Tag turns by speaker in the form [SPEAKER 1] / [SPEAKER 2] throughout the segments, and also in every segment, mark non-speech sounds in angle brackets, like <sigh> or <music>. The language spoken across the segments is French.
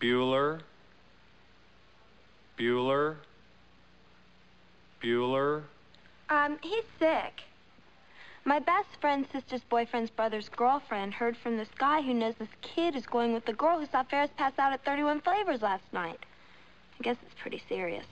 [SPEAKER 1] Bueller. Bueller. Bueller.
[SPEAKER 2] Um, he's sick. My best friend's sister's boyfriend's brother's girlfriend heard from this guy who knows this kid is going with the girl who saw Ferris pass out at 31 Flavors last night. I guess it's pretty serious.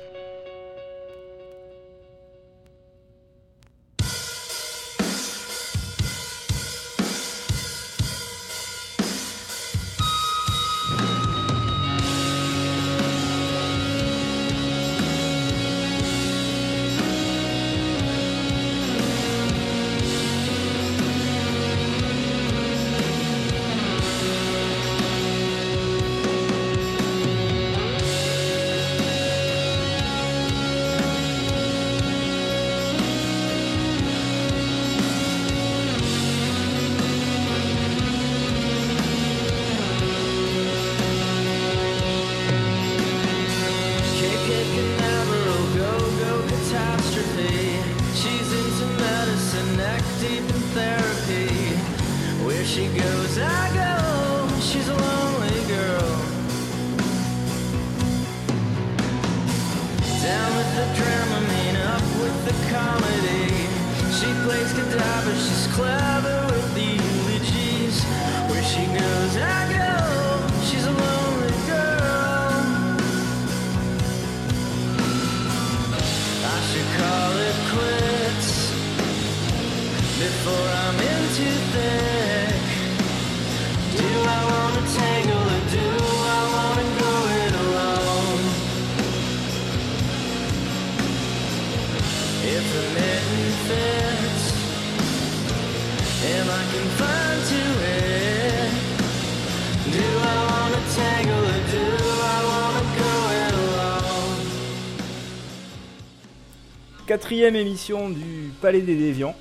[SPEAKER 3] Quatrième émission du Palais des Déviants.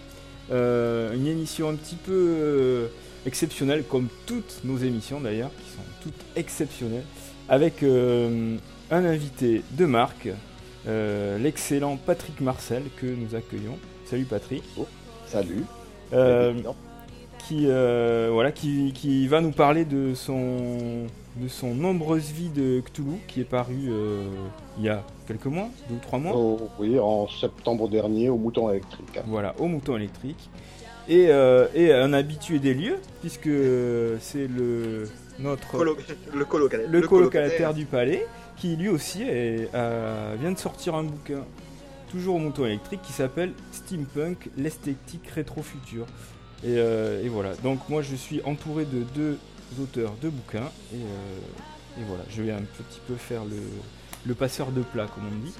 [SPEAKER 3] Euh, une émission un petit peu euh, exceptionnelle, comme toutes nos émissions d'ailleurs, qui sont toutes exceptionnelles, avec euh, un invité de marque, l'excellent Patrick Marcel, que nous accueillons. Salut Patrick.
[SPEAKER 4] Salut.
[SPEAKER 3] Euh, qui, voilà, qui, qui va nous parler de son, de son nombreuse vie de Cthulhu, qui est paru euh, il y a quelques mois, deux ou trois mois.
[SPEAKER 4] Oh, oui, en septembre dernier au Mouton électrique.
[SPEAKER 3] Voilà, au mouton électrique. Et, euh, et un habitué des lieux, puisque c'est le notre
[SPEAKER 5] Colo- le colocataire.
[SPEAKER 3] le colocataire du palais, qui lui aussi est- euh, vient de sortir un bouquin, toujours au mouton électrique, qui s'appelle Steampunk, l'esthétique rétro-future. Et, euh, et voilà, donc moi je suis entouré de deux auteurs de bouquins, et, euh, et voilà, je vais un petit peu faire le, le passeur de plat, comme on dit.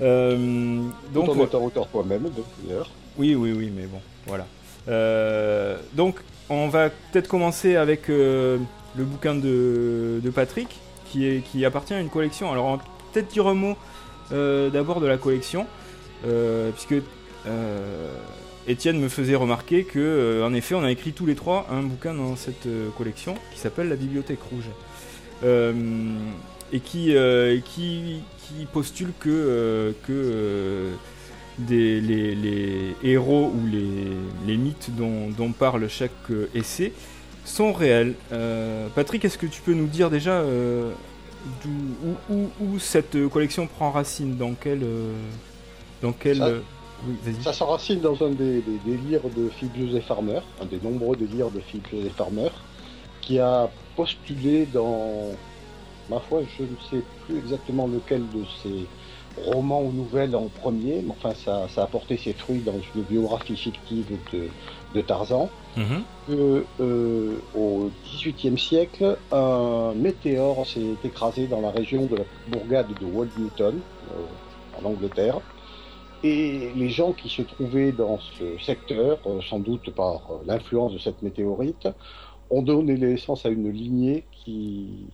[SPEAKER 3] Euh,
[SPEAKER 4] Donc,
[SPEAKER 3] donc,
[SPEAKER 4] en étant auteur toi-même, d'ailleurs.
[SPEAKER 3] oui, oui, oui, mais bon, voilà. Euh, donc, on va peut-être commencer avec le bouquin de, de Patrick, qui, est, qui appartient à une collection. Alors, on va peut-être dire un mot d'abord de la collection, puisque Étienne me faisait remarquer que, euh, en effet, on a écrit tous les trois un bouquin dans cette euh, collection qui s'appelle La Bibliothèque Rouge. Euh, et qui, qui, qui postule que, que des, les, les héros ou les, les mythes dont, dont parle chaque essai sont réels. Patrick, est-ce que tu peux nous dire déjà où, où- où cette collection prend racine? Dans quel. dans quel oui.
[SPEAKER 4] Ça s'enracine dans un des, des délires de Philippe Joseph Farmer, un des nombreux délires de Philippe Joseph Farmer, qui a postulé dans, ma foi, je ne sais plus exactement lequel de ses romans ou nouvelles en premier, mais enfin ça, ça a porté ses fruits dans une biographie fictive de, de Tarzan.
[SPEAKER 3] Mhm.
[SPEAKER 4] que, euh, au XVIIIe siècle, un météore s'est écrasé dans la région de la bourgade de Walneyton, euh, en Angleterre. Et les gens qui se trouvaient dans ce secteur, euh, sans doute par euh, l'influence de cette météorite, ont donné naissance à une lignée qui,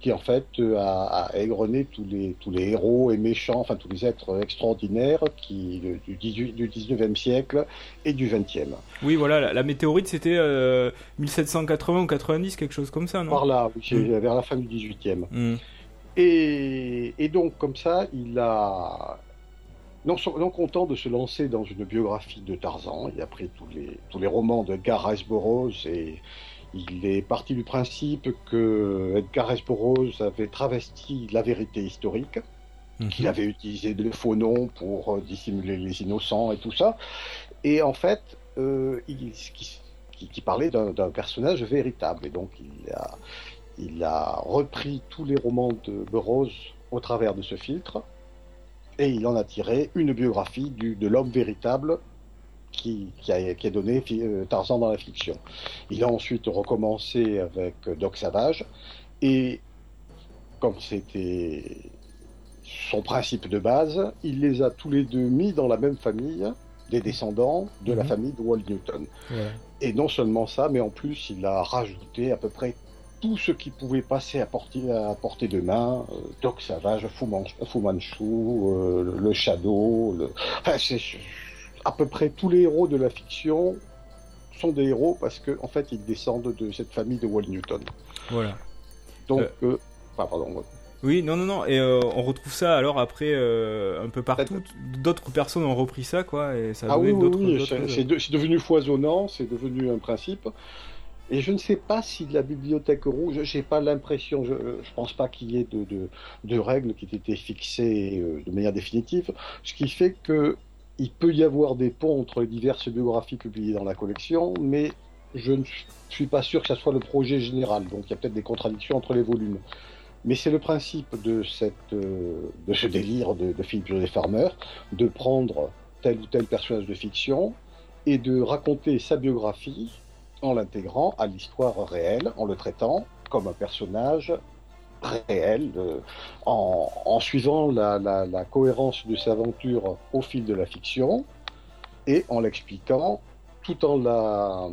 [SPEAKER 4] qui en fait euh, a, a égrené tous les, tous les héros et méchants, enfin tous les êtres extraordinaires qui, du, 18, du 19e siècle et du 20e.
[SPEAKER 3] Oui, voilà, la, la météorite c'était euh, 1780 ou 90, quelque chose comme ça, non?
[SPEAKER 4] Par là, oui, c'est
[SPEAKER 3] Mm.
[SPEAKER 4] vers la fin du 18e.
[SPEAKER 3] Mm.
[SPEAKER 4] Et, et donc, comme ça, il a. Non, content de se lancer dans une biographie de Tarzan, il a pris tous les, tous les romans de Burroughs et Il est parti du principe que Edgar. Burroughs avait travesti la vérité historique,
[SPEAKER 3] Mhm.
[SPEAKER 4] qu'il avait utilisé de faux noms pour euh, dissimuler les innocents et tout ça. Et en fait, euh, il, qui, qui- qui parlait d'un d'un personnage véritable. Et donc, il a, il a repris tous les romans de Burroughs au travers de ce filtre. Et il en a tiré une biographie du, de l'homme véritable qui, qui, a, qui a donné euh, Tarzan dans la fiction. Il a ensuite recommencé avec Doc Savage. Et comme c'était son principe de base, il les a tous les deux mis dans la même famille des descendants de la
[SPEAKER 3] Mhm.
[SPEAKER 4] famille de Walt Newton. Et non seulement ça, mais en plus, il a rajouté à peu près tout ce qui pouvait passer à portée, à portée de main. euh, Doc Savage, Fu, Man- Fu Manchu, euh, le Shadow. Le... Enfin, c'est à peu près tous les héros de la fiction sont des héros parce que en fait, ils descendent de cette famille de Walt Newton.
[SPEAKER 3] Voilà.
[SPEAKER 4] Donc,
[SPEAKER 3] Euh.
[SPEAKER 4] enfin, pardon.
[SPEAKER 3] Oui, non, non, non. Et on retrouve ça alors après un peu partout. D'autres personnes ont repris ça, quoi, et ça a
[SPEAKER 4] Ah
[SPEAKER 3] donné
[SPEAKER 4] oui,
[SPEAKER 3] d'autres.
[SPEAKER 4] oui,
[SPEAKER 3] d'autres-
[SPEAKER 4] c'est c'est de- c'est devenu foisonnant, c'est devenu un principe. Et je ne sais pas si la bibliothèque rouge, j'ai pas l'impression, je, je pense pas qu'il y ait de, de, de règles qui aient été fixées euh, de manière définitive, ce qui fait que il peut y avoir des ponts entre les diverses biographies publiées dans la collection, mais je ne suis pas sûr que ça soit le projet général, donc il y a peut-être des contradictions entre les volumes. Mais c'est le principe de, euh, de ce délire de, de Philip Joseph Farmer, de prendre tel ou tel personnage de fiction et de raconter sa biographie en l'intégrant à l'histoire réelle, en le traitant comme un personnage réel, euh, en, en suivant la, la- la cohérence de ses aventures au fil de la fiction et en l'expliquant tout en la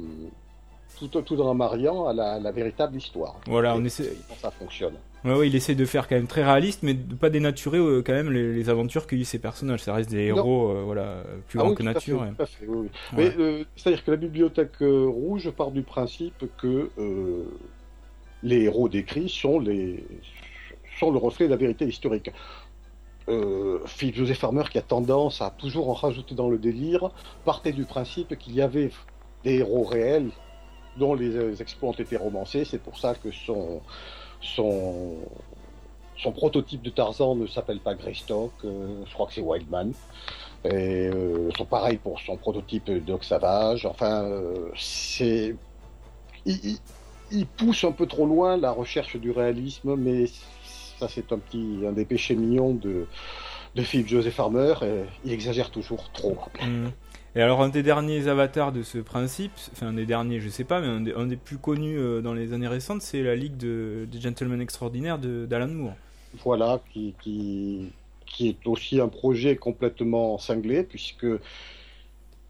[SPEAKER 4] tout, tout en mariant à la, à la véritable histoire.
[SPEAKER 3] Voilà,
[SPEAKER 4] Et
[SPEAKER 3] on essaie.
[SPEAKER 4] ça fonctionne.
[SPEAKER 3] Ouais, ouais, il essaie de faire quand même très réaliste, mais de pas dénaturer euh, quand même les, les aventures que vivent ces personnages. Ça reste des héros, euh, voilà, plus
[SPEAKER 4] Ah
[SPEAKER 3] grands
[SPEAKER 4] oui,
[SPEAKER 3] que nature.
[SPEAKER 4] fait,
[SPEAKER 3] ouais.
[SPEAKER 4] tout à fait, oui, oui.
[SPEAKER 3] Ouais.
[SPEAKER 4] Mais euh, c'est-à-dire que la bibliothèque rouge part du principe que les héros décrits sont les sont le reflet de la vérité historique. Philippe Joseph Farmer, qui a tendance à toujours en rajouter dans le délire, partait du principe qu'il y avait des héros réels dont les, exploits ont été romancés. C'est pour ça que son son prototype de Tarzan ne s'appelle pas Greystock, euh, je crois que c'est Wildman. Et euh, sont pareil pour son prototype Doc Savage. Enfin, euh, c'est. Il, pousse un peu trop loin la recherche du réalisme, mais ça, c'est un petit. un des péchés mignons de, de Philip Joseph Farmer. il exagère toujours trop.
[SPEAKER 3] Mhm. Et alors, un des derniers avatars de ce principe, enfin, un des derniers, je sais pas, mais un des, un des plus connus euh, dans les années récentes, c'est la Ligue de, des Gentlemen Extraordinaires d'Alan Moore.
[SPEAKER 4] Voilà, qui, qui, qui est aussi un projet complètement cinglé, puisque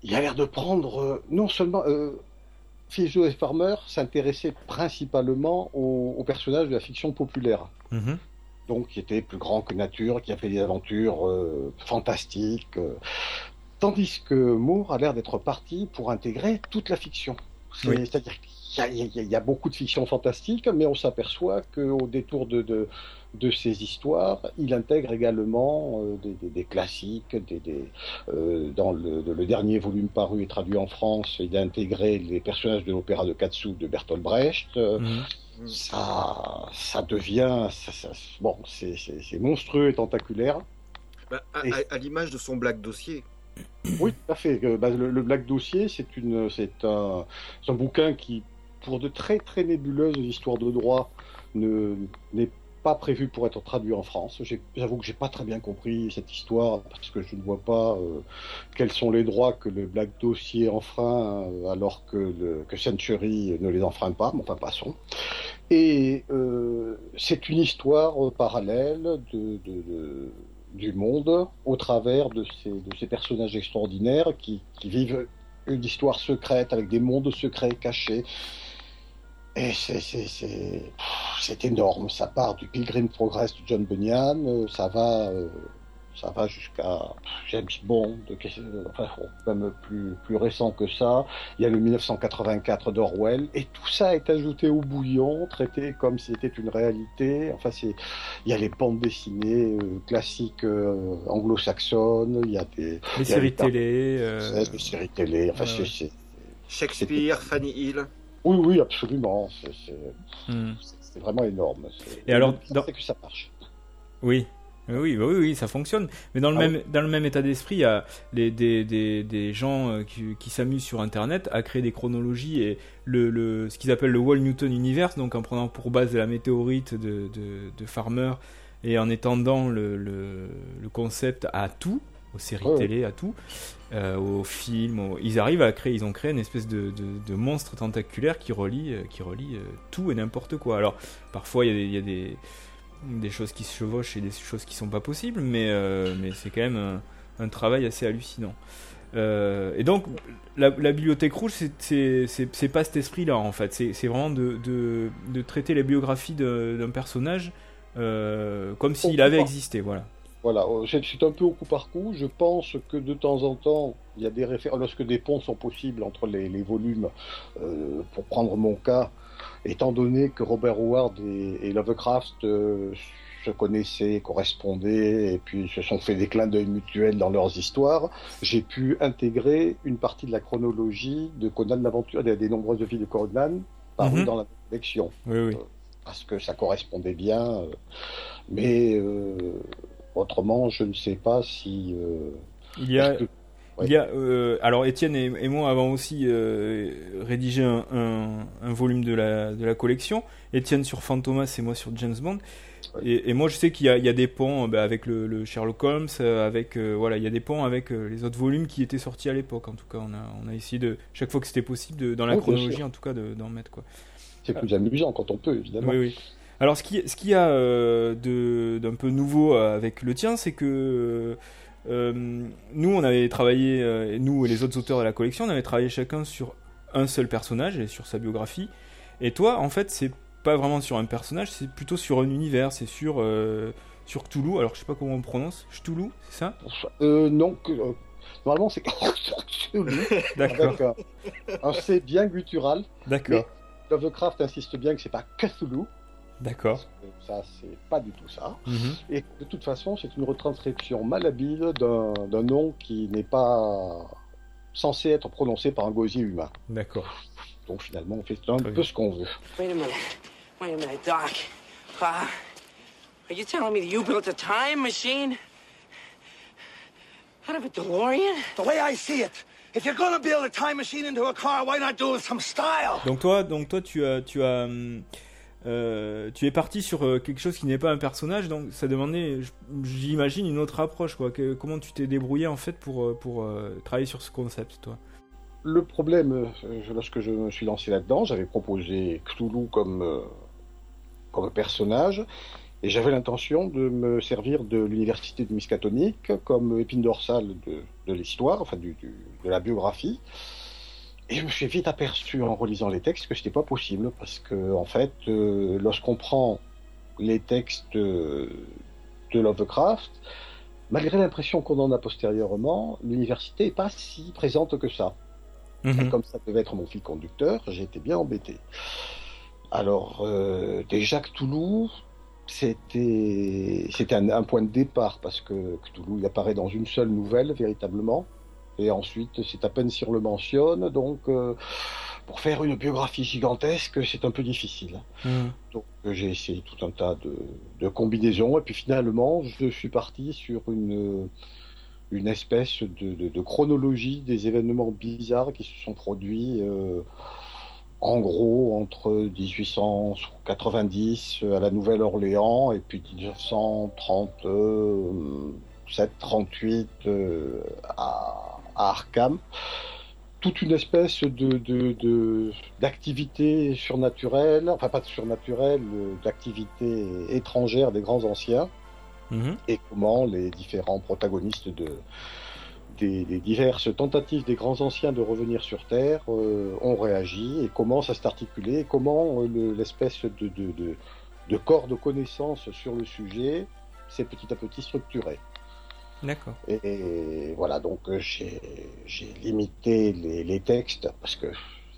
[SPEAKER 4] il a l'air de prendre euh, non seulement. Euh, Philip Joseph Farmer s'intéressait principalement aux, aux personnages de la fiction populaire.
[SPEAKER 3] Mhm.
[SPEAKER 4] donc qui était plus grand que nature, qui a fait des aventures euh, fantastiques. euh. Tandis que Moore a l'air d'être parti pour intégrer toute la fiction.
[SPEAKER 3] Oui.
[SPEAKER 4] C'est-à-dire qu'il y a, y y beaucoup de fiction fantastique, mais on s'aperçoit qu'au détour de, de, de ces histoires, il intègre également euh, des, des- des classiques. Des, des, euh, dans le, le dernier volume paru et traduit en France, il a intégré les personnages de l'opéra de Katsu de Bertolt Brecht. Euh,
[SPEAKER 3] Mhm.
[SPEAKER 4] ça, ça devient, ça- ça- bon, c'est monstrueux et tentaculaire.
[SPEAKER 5] Bah, à- à l'image de son Black Dossier.
[SPEAKER 4] Oui, tout à fait. Euh, bah, le, Black Dossier, c'est un, bouquin qui, pour de très très nébuleuses histoires de droit, ne n'est pas prévu pour être traduit en France. J'avoue que j'ai pas très bien compris cette histoire parce que je ne vois pas euh, quels sont les droits que le Black Dossier enfreint euh, alors que, Century ne les enfreint pas. Mais enfin, passons. Et c'est une histoire parallèle de- du monde au travers de ces, personnages extraordinaires qui, qui vivent une histoire secrète avec des mondes secrets cachés. Et c'est énorme. Ça part du Pilgrim Progress de John Bunyan, euh, ça va, euh, ça va jusqu'à James Bond, euh, enfin, même plus, plus récent que ça. Il y a le 1984 d'Orwell, et tout ça est ajouté au bouillon, traité comme si c'était une réalité. Enfin, c'est, il y a les bandes dessinées euh, classiques euh, anglo-saxonnes, il y a des,
[SPEAKER 3] Les
[SPEAKER 4] a
[SPEAKER 3] séries télé. euh,
[SPEAKER 4] séries télé. Enfin,
[SPEAKER 3] ouais,
[SPEAKER 4] c'est,
[SPEAKER 3] ouais.
[SPEAKER 4] c'est-
[SPEAKER 5] Shakespeare, Fanny Hill.
[SPEAKER 4] Oui, oui, absolument. C'est- C'est
[SPEAKER 3] Hmm.
[SPEAKER 4] c'est vraiment énorme. C'est-
[SPEAKER 3] Et alors, dans-
[SPEAKER 4] c'est que ça marche.
[SPEAKER 3] Oui. Oui, bah oui, oui, ça fonctionne. Mais dans le,
[SPEAKER 4] Ah
[SPEAKER 3] même, dans le même état d'esprit, il y a les, des, des, des gens euh, qui, qui s'amusent sur Internet à créer des chronologies et le, le, ce qu'ils appellent le Wall Newton Universe, donc en prenant pour base la météorite de, de, de Farmer et en étendant le, le, le concept à tout, aux séries
[SPEAKER 4] ouais.
[SPEAKER 3] télé, à tout, euh, aux films. aux- Ils arrivent à créer, ils ont créé une espèce de, de, de monstre tentaculaire qui relie, euh, qui relie tout et n'importe quoi. Alors, parfois, il y a des- il y a des des choses qui se chevauchent et des choses qui sont pas possibles, mais, euh, mais c'est quand même un, un travail assez hallucinant. Euh, et donc, la, la bibliothèque rouge, c'est- pas cet esprit-là, en fait. C'est vraiment de, de, de traiter la biographie de- d'un personnage euh, comme s'il avait existé, voilà.
[SPEAKER 4] Voilà, c'est un peu au coup par coup. Je pense que de temps en temps, il y a des références, lorsque des ponts sont possibles entre les, les volumes, pour prendre mon cas, étant donné que Robert Howard et, et Lovecraft euh, se connaissaient, correspondaient, et puis se sont fait des clins d'œil mutuels dans leurs histoires, j'ai pu intégrer une partie de la chronologie de Conan l'aventure, des, des nombreuses vies de Conan, parues
[SPEAKER 3] Mhm.
[SPEAKER 4] dans la collection
[SPEAKER 3] Oui, oui.
[SPEAKER 4] parce que ça correspondait bien. euh, mais euh, autrement, je ne sais pas si. euh,
[SPEAKER 3] Il y a, Il y a, euh, alors Étienne et, et moi avons aussi euh, rédigé un, un- un volume de la, de la collection. Étienne sur Fantomas et moi sur James Bond.
[SPEAKER 4] Ouais.
[SPEAKER 3] Et, et moi je sais qu'il y y a des ponts euh, bah, avec le, le Sherlock Holmes, euh, avec euh, voilà, il y a des ponts avec euh, les autres volumes qui étaient sortis à l'époque. En tout cas, on a, on a essayé de chaque fois que c'était possible de, dans la
[SPEAKER 4] Oui,
[SPEAKER 3] chronologie, en tout cas, de- d'en mettre quoi.
[SPEAKER 4] c'est plus amusant quand on peut, évidemment.
[SPEAKER 3] Oui, oui. Alors, ce qui, ce qu'il y a euh, de- d'un peu nouveau avec le tien, c'est que euh, nous, on avait travaillé, euh, nous et les autres auteurs de la collection, on avait travaillé chacun sur un seul personnage et sur sa biographie. Et toi, en fait, c'est pas vraiment sur un personnage, c'est plutôt sur un univers, c'est sur, euh, sur Cthulhu. Alors, je sais pas comment on prononce. Cthulhu, c'est ça?
[SPEAKER 4] Euh, non, que, euh, normalement, c'est <laughs>
[SPEAKER 3] D'accord,
[SPEAKER 4] avec un, un C bien guttural.
[SPEAKER 3] d'accord,
[SPEAKER 4] Lovecraft insiste bien que c'est pas Cthulhu.
[SPEAKER 3] D'accord.
[SPEAKER 4] Ça, c'est pas du tout ça.
[SPEAKER 3] Mhm.
[SPEAKER 4] Et de toute façon, c'est une retranscription malhabile d'un d'un nom qui n'est pas censé être prononcé par un gosier humain.
[SPEAKER 3] D'accord.
[SPEAKER 4] Donc finalement, on fait un
[SPEAKER 3] Très
[SPEAKER 4] peu ce qu'on veut.
[SPEAKER 2] Wait a minute. Wait a minute, Doc. Uh, are you telling me that you built a time machine? Out of a DeLorean?
[SPEAKER 6] The way I see it, if you're gonna build a time machine into a car, why not do it with some style?
[SPEAKER 3] Donc toi, donc toi, tu as, tu as, hum, euh, tu es parti sur euh, quelque chose qui n'est pas un personnage, donc ça demandait, j'imagine, une autre approche, comment tu t'es débrouillé en fait pour euh, travailler sur ce concept, toi?
[SPEAKER 4] Le problème, lorsque je me suis lancé là-dedans, j'avais proposé Cthulhu comme, comme personnage, et j'avais l'intention de me servir de l'université de Miskatonic comme épine dorsale de, de l'histoire, enfin de la biographie. Et je me suis vite aperçu en relisant les textes que c'était pas possible, parce que en fait, euh, lorsqu'on prend les textes euh, de Lovecraft, malgré l'impression qu'on en a postérieurement, l'université est pas si présente que ça.
[SPEAKER 3] Mhm.
[SPEAKER 4] Comme ça devait être mon fil conducteur, j'ai été bien embêté. Alors, euh, déjà Cthulhu, c'était c'était un, un point de départ parce que Cthulhu il apparaît dans une seule nouvelle véritablement, et ensuite c'est à peine si on le mentionne, donc euh, pour faire une biographie gigantesque, c'est un peu difficile.
[SPEAKER 3] Mhm.
[SPEAKER 4] Donc euh, j'ai essayé tout un tas de, de combinaisons et puis finalement je suis parti sur une, une espèce de, de- de chronologie des événements bizarres qui se sont produits euh, en gros entre 1890 à la Nouvelle-Orléans et puis 1937-38 euh, à, à Arkham toute une espèce de, de, de- d'activité surnaturelle, enfin pas surnaturelle, euh, d'activité étrangère des grands anciens,
[SPEAKER 3] Mhm.
[SPEAKER 4] et comment les différents protagonistes de, des, des diverses tentatives des grands anciens de revenir sur Terre euh, ont réagi, et comment ça s'est articulé, et comment euh, le- l'espèce de, de, de, de corps de connaissances sur le sujet s'est petit à petit structuré.
[SPEAKER 3] D'accord.
[SPEAKER 4] Et, voilà, donc euh, j'ai limité les, textes parce que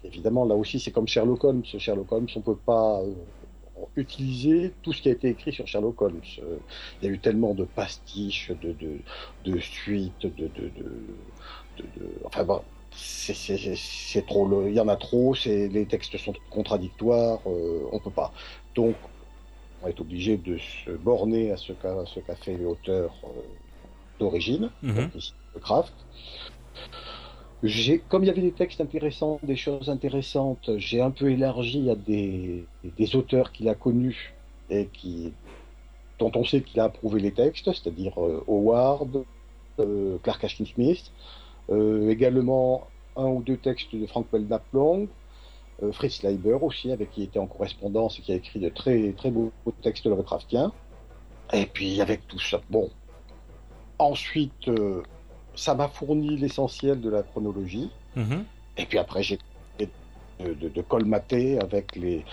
[SPEAKER 4] évidemment là aussi c'est comme Sherlock Holmes. Sherlock Holmes, on peut pas euh, utiliser tout ce qui a été écrit sur Sherlock Holmes. Euh, Il y a eu tellement de pastiches, de, suites, de, enfin bon, c'est- trop, il y en a trop, les textes sont contradictoires, euh, on peut pas. Donc, on est obligé de se borner à ce qu'a fait l'auteur d'origine, donc ici Lovecraft. J'ai, comme il y avait des textes intéressants, des choses intéressantes, j'ai un peu élargi à des, des auteurs qu'il a connus et qui, dont on sait qu'il a approuvé les textes, c'est-à-dire euh, Howard, euh, Clark Ashton Smith, euh, également un ou deux textes de Frank Belknap Long, Fritz Leiber aussi, avec qui il était en correspondance et qui a écrit de très très beaux textes Lovecraftiens. Et puis avec tout ça, bon. Ensuite, euh, ça m'a fourni l'essentiel de la chronologie.
[SPEAKER 3] Mhm.
[SPEAKER 4] Et puis après, j'ai de, de, de colmater avec les,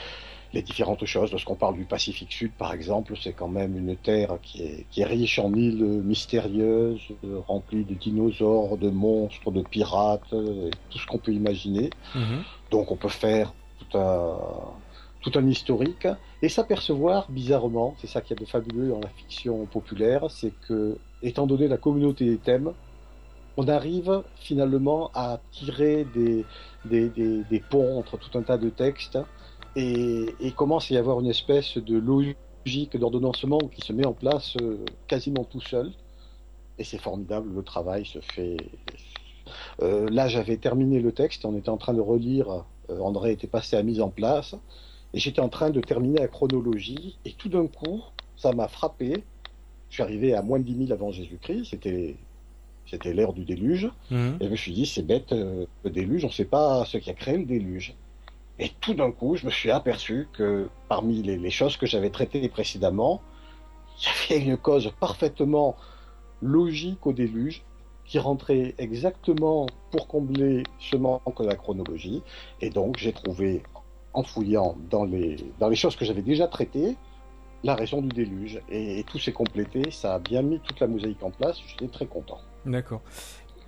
[SPEAKER 4] les différentes choses. Lorsqu'on parle du Pacifique Sud, par exemple, c'est quand même une terre qui est, qui est riche en îles mystérieuses, remplies de dinosaures, de monstres, de pirates, et tout ce qu'on peut imaginer.
[SPEAKER 3] Mhm.
[SPEAKER 4] Donc on peut faire tout un, tout un historique et s'apercevoir, bizarrement, c'est ça qui est de fabuleux dans la fiction populaire, c'est que, étant donné la communauté des thèmes, on arrive finalement à tirer des, des, des, ponts entre tout un tas de textes et, et commence à y avoir une espèce de logique d'ordonnancement qui se met en place euh, quasiment tout seul. Et c'est formidable, le travail se fait. Euh, là, j'avais terminé le texte, on était en train de relire, euh, André était passé à mise en place, et j'étais en train de terminer la chronologie, et tout d'un coup, ça m'a frappé. Je suis arrivé à moins de 10 000 avant Jésus-Christ, c'était c'était l'ère du déluge.
[SPEAKER 3] Mhm.
[SPEAKER 4] Et je me suis dit, c'est bête, euh, le déluge, on ne sait pas ce qui a créé le déluge. Et tout d'un coup, je me suis aperçu que parmi les, les choses que j'avais traitées précédemment, <laughs> il y avait une cause parfaitement logique au déluge qui rentrait exactement pour combler ce manque de la chronologie. Et donc, j'ai trouvé, en fouillant dans les, dans les choses que j'avais déjà traitées, la raison du déluge. Et, et tout s'est complété, ça a bien mis toute la mosaïque en place, j'étais très content.
[SPEAKER 3] D'accord.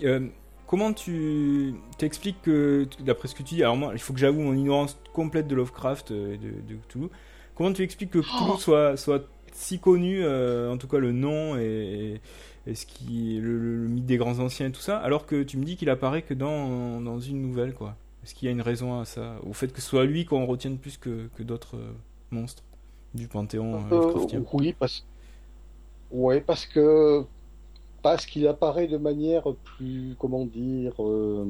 [SPEAKER 3] Euh, comment tu t'expliques que, d'après ce que tu dis, alors moi, il faut que j'avoue mon ignorance complète de Lovecraft euh, et de, de Cthulhu. Comment tu expliques que Cthulhu soit, soit si connu, euh, en tout cas le nom et, et ce qui le, le- le mythe des grands anciens et tout ça, alors que tu me dis qu'il apparaît que dans, dans une nouvelle, quoi. Est-ce qu'il y a une raison à ça Au fait que ce soit lui qu'on retienne plus que, que d'autres euh, monstres du panthéon euh,
[SPEAKER 4] Euh,
[SPEAKER 3] Lovecraftien
[SPEAKER 4] oui, parce... Ouais, parce que parce qu'il apparaît de manière plus, comment dire, euh,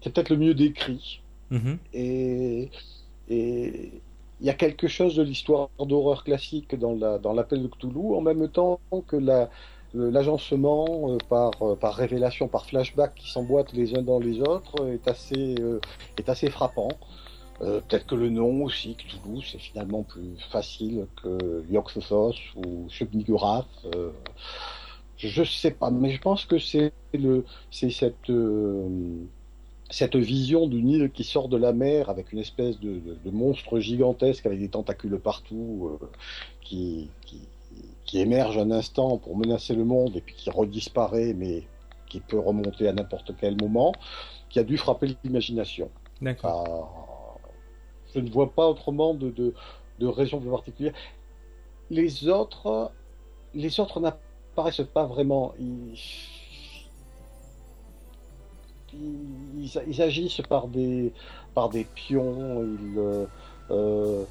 [SPEAKER 4] c'est peut-être le mieux décrit.
[SPEAKER 3] Mhm.
[SPEAKER 4] Et et il y a quelque chose de l'histoire d'horreur classique dans la dans l'appel de Cthulhu, en même temps que la l'agencement euh, par euh, par révélation, par flashback qui s'emboîtent les uns dans les autres est assez euh, est assez frappant. Euh, Peut-être que le nom aussi, Cthulhu, c'est finalement plus facile que Yog-Sothoth ou Shub-Niggurath. Euh, je sais pas, mais je pense que c'est le, c'est cette, euh, cette vision d'une île qui sort de la mer avec une espèce de, monstre gigantesque avec des tentacules partout, euh, qui, qui émerge un instant pour menacer le monde et puis qui redisparaît, mais qui peut remonter à n'importe quel moment, qui a dû frapper l'imagination.
[SPEAKER 3] D'accord.
[SPEAKER 4] Ah, je ne vois pas autrement de, de, de raison plus particulière. Les autres, les autres n'apparaissent pas vraiment. Ils, ils, ils agissent par des, par des pions. Ils, euh, euh,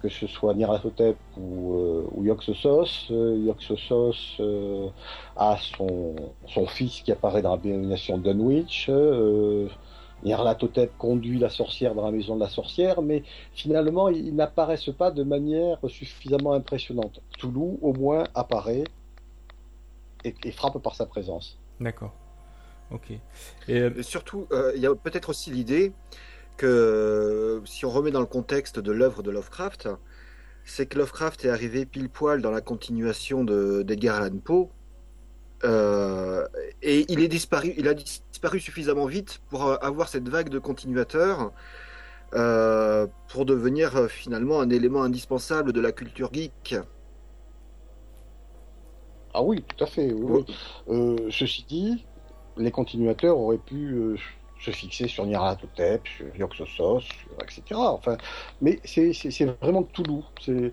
[SPEAKER 4] que ce soit Nyarlathotep ou, euh, ou Yog-Sothoth. Euh, Yog-Sothoth euh, a son, son fils qui apparaît dans la de Dunwich. Euh, Nyarlathotep conduit la sorcière dans la maison de la sorcière, mais finalement, ils, ils n'apparaissent pas de manière suffisamment impressionnante. Cthulhu, au moins, apparaît et, et frappe par sa présence.
[SPEAKER 3] D'accord. Ok. Et, euh,
[SPEAKER 5] surtout, euh, il y a peut-être aussi l'idée que si on remet dans le contexte de l'œuvre de Lovecraft, c'est que Lovecraft est arrivé pile poil dans la continuation de- d'Edgar Allan Poe. Euh, et il est disparu, il a disparu suffisamment vite pour euh, avoir cette vague de continuateurs euh, pour devenir euh, finalement un élément indispensable de la culture geek.
[SPEAKER 4] Ah oui, tout à fait. oui, oui. Ceci dit, les continuateurs auraient pu se fixer sur Nyarlathotep, sur sur- etc. Enfin, mais c'est vraiment Cthulhu. C'est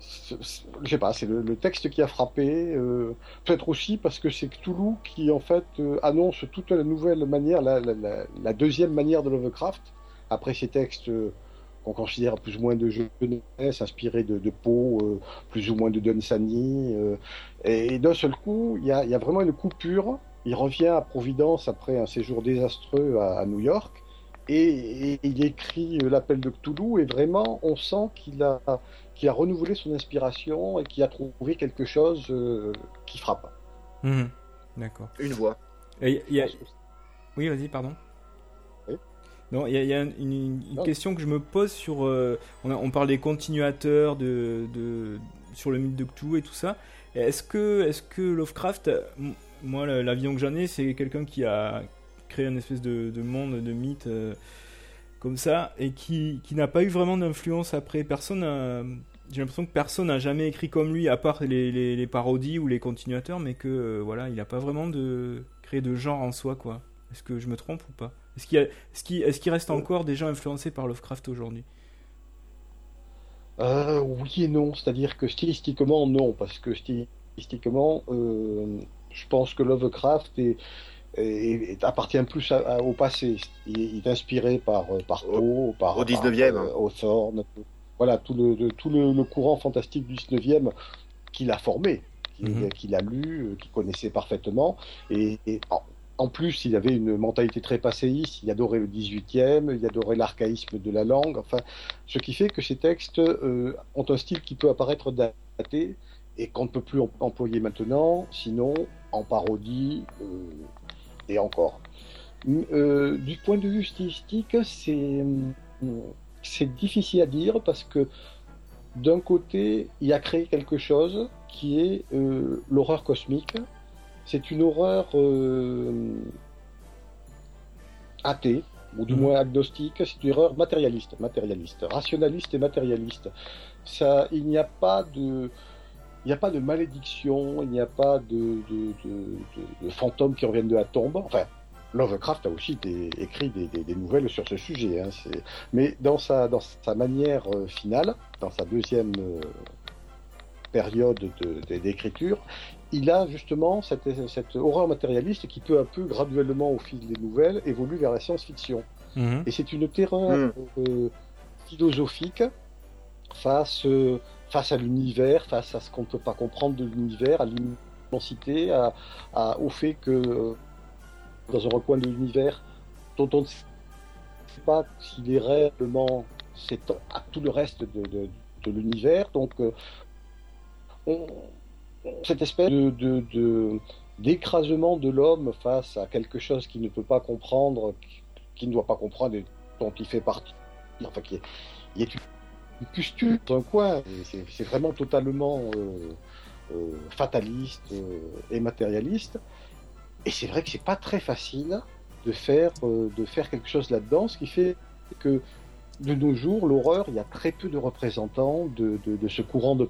[SPEAKER 4] je sais pas, c'est le, texte qui a frappé. euh, Peut-être aussi parce que c'est Cthulhu qui en fait euh, annonce toute la nouvelle manière, la, deuxième manière de Lovecraft. Après ces textes euh, qu'on considère plus ou moins de jeunesse, inspirés de, Poe, plus ou moins de Dunsany. et et d'un seul coup, il y a vraiment une coupure. Il revient à Providence après un séjour désastreux à, à New York. Et, et il écrit euh, l'appel de Cthulhu et vraiment on sent qu'il a, qu'il a renouvelé son inspiration et qu'il a trouvé quelque chose euh, qui frappe.
[SPEAKER 3] Mhm. D'accord.
[SPEAKER 5] Une voix.
[SPEAKER 3] Et il y a- Oui, vas-y, pardon.
[SPEAKER 4] Oui.
[SPEAKER 3] Non, il y a, il y a une, une- une
[SPEAKER 4] Non.
[SPEAKER 3] question que je me pose sur. euh, on, a- on parle des continuateurs de, de- sur le mythe de Cthulhu et tout ça. Est-ce que, est que Lovecraft, moi, la, vision que j'en ai, c'est quelqu'un qui a créé une espèce de, de monde, de mythe euh, comme ça, et qui, qui n'a pas eu vraiment d'influence après. Personne J'ai l'impression que personne n'a jamais écrit comme lui, à part les, les- les parodies ou les continuateurs, mais que euh, voilà, il n'a pas vraiment de créé de genre en soi, quoi. Est-ce que je me trompe ou pas? Est-ce qu'il est-ce qu'il est-ce qu'il reste encore des gens influencés par Lovecraft aujourd'hui?
[SPEAKER 4] Euh, oui et non, c'est-à-dire que stylistiquement, non, parce que stylistiquement, euh, je pense que Lovecraft est, est- est- appartient plus à- à- au passé. Il, il est inspiré par, euh, par Poe, par,
[SPEAKER 5] au
[SPEAKER 4] par,
[SPEAKER 5] 19e.
[SPEAKER 4] euh, Hawthorne, voilà, tout le, le- tout le, le courant fantastique du 19e qu'il a formé, qu'il qu'il a lu, euh, qu'il connaissait parfaitement. Et, et en, en plus, il avait une mentalité très passéiste, il adorait le 18e, il adorait l'archaïsme de la langue, enfin, ce qui fait que ces textes euh, ont un style qui peut apparaître daté et qu'on ne peut plus em- employer maintenant, sinon en parodie euh, et encore. Euh, du point de vue stylistique, c'est c'est difficile à dire parce que d'un côté, il a créé quelque chose qui est euh, l'horreur cosmique. C'est une horreur euh, athée, ou du
[SPEAKER 3] Mhm.
[SPEAKER 4] moins agnostique. C'est une horreur matérialiste, matérialiste, rationaliste et matérialiste. Ça, il n'y a pas de, il n'y a pas de malédiction, il n'y a pas de, de, de, de- de fantômes qui reviennent de la tombe. Enfin, Lovecraft a aussi des- écrit des, des- des nouvelles sur ce sujet. hein, mais dans sa, dans sa manière euh, finale, dans sa deuxième euh, période de- de- d'écriture, il a justement cette, cette horreur matérialiste qui peu à peu, graduellement au fil des nouvelles, évolue vers la science-fiction. Et c'est une terreur
[SPEAKER 5] Mm.
[SPEAKER 4] euh, philosophique face, euh, face à l'univers, face à ce qu'on ne peut pas comprendre de l'univers, à l'immensité, à, au fait que euh, dans un recoin de l'univers dont on ne sait pas s'il est réellement c'est à tout le reste de, l'univers. Donc, euh, cette espèce de, d'écrasement de l'homme face à quelque chose qu'il ne peut pas comprendre, qui- qu'il ne doit pas comprendre et dont il fait partie. Enfin, qui est, est pustule dans un coin. C'est, vraiment totalement euh, euh, fataliste euh, et matérialiste. Et c'est vrai que c'est pas très facile de faire, de faire quelque chose là-dedans, ce qui fait que de nos jours, l'horreur, il y a très peu de représentants de, de- de ce courant de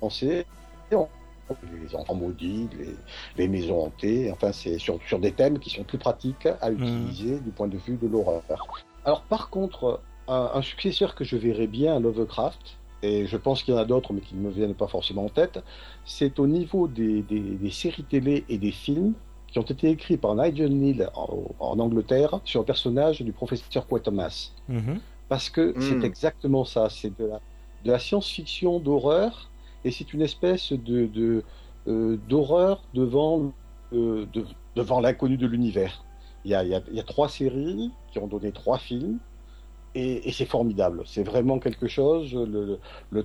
[SPEAKER 4] pensée. Les enfants maudits, les, les maisons hantées, enfin, c'est sur, sur des thèmes qui sont plus pratiques à utiliser du point de vue de l'horreur. Alors, par contre, un, un successeur que je verrais bien à Lovecraft, et je pense qu'il y en a d'autres, mais qui ne me viennent pas forcément en tête, c'est au niveau des, des- des séries télé et des films qui ont été écrits par Nigel Neal en, en Angleterre sur le personnage du professeur Quatermass.
[SPEAKER 3] Mhm.
[SPEAKER 4] Parce que
[SPEAKER 5] Mm.
[SPEAKER 4] c'est exactement ça, c'est de la, de la science-fiction d'horreur, et c'est une espèce de, de, euh, d'horreur devant, euh, de- devant l'inconnu de l'univers. Il y, a, il, y a, il y a trois séries qui ont donné trois films, et, c'est formidable. C'est vraiment quelque chose. Le, le, le,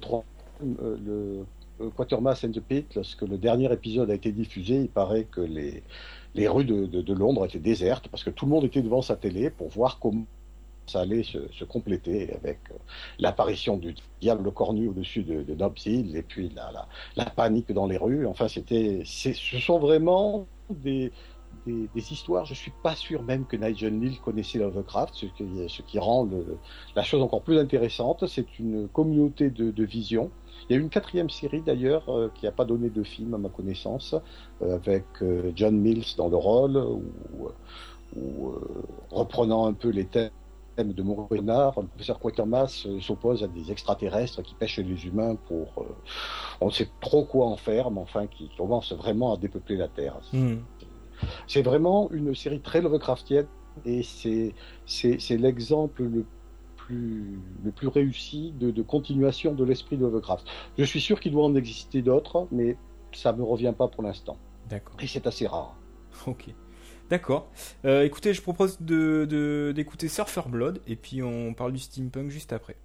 [SPEAKER 4] euh, le euh, Quatermass and the Pit, lorsque le dernier épisode a été diffusé, il paraît que les, les rues de, de, Londres étaient désertes parce que tout le monde était devant sa télé pour voir comment ça allait se, compléter avec euh, l'apparition du diable cornu au-dessus de, de Nob Hill et puis la, la, la panique dans les rues. Enfin, c'était, ce sont vraiment des, des, histoires. Je suis pas sûr même que Nigel Neal connaissait Lovecraft, ce qui, rend la chose encore plus intéressante. C'est une communauté de, de vision. Il y a une quatrième série d'ailleurs euh, qui n'a pas donné de film à ma connaissance, euh, avec euh, John Mills dans le rôle, euh, reprenant un peu les thèmes de Maurice Renard, le professeur Quatermass s'oppose à des extraterrestres qui pêchent les humains pour, on ne sait trop quoi en faire, mais enfin qui commence vraiment à dépeupler la Terre.
[SPEAKER 3] Hmm.
[SPEAKER 4] C'est vraiment une série très Lovecraftienne et c'est l'exemple le plus, le plus réussi de, de continuation de l'esprit de Lovecraft. Je suis sûr qu'il doit en exister d'autres, mais ça ne me revient pas pour l'instant.
[SPEAKER 3] D'accord.
[SPEAKER 4] Et c'est assez rare.
[SPEAKER 3] Ok. D'accord. Euh, écoutez, je propose de, de- d'écouter Surfer Blood et puis on parle du steampunk juste après.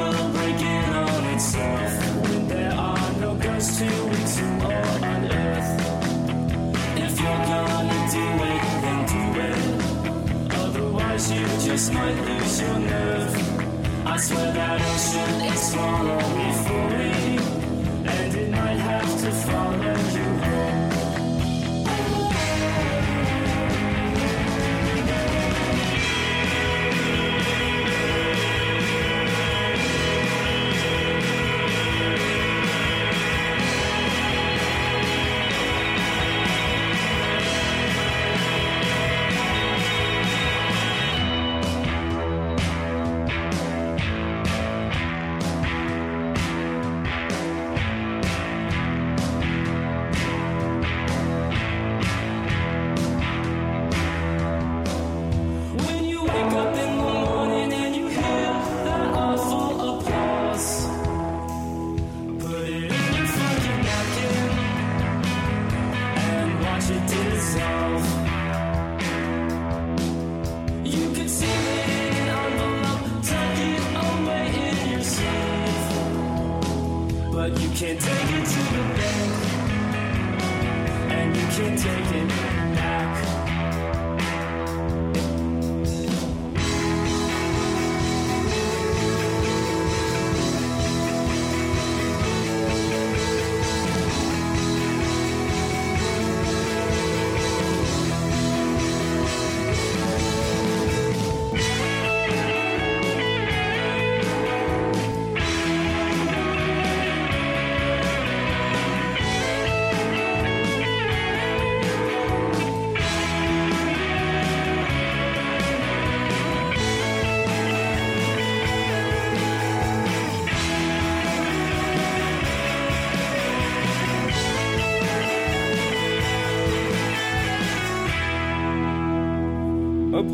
[SPEAKER 2] Will break in on itself when there are no ghosts to exhume or unearth. If you're gonna do it, then do it. Otherwise, you just might lose your nerve. I swear that ocean is small only for me, and it might have to follow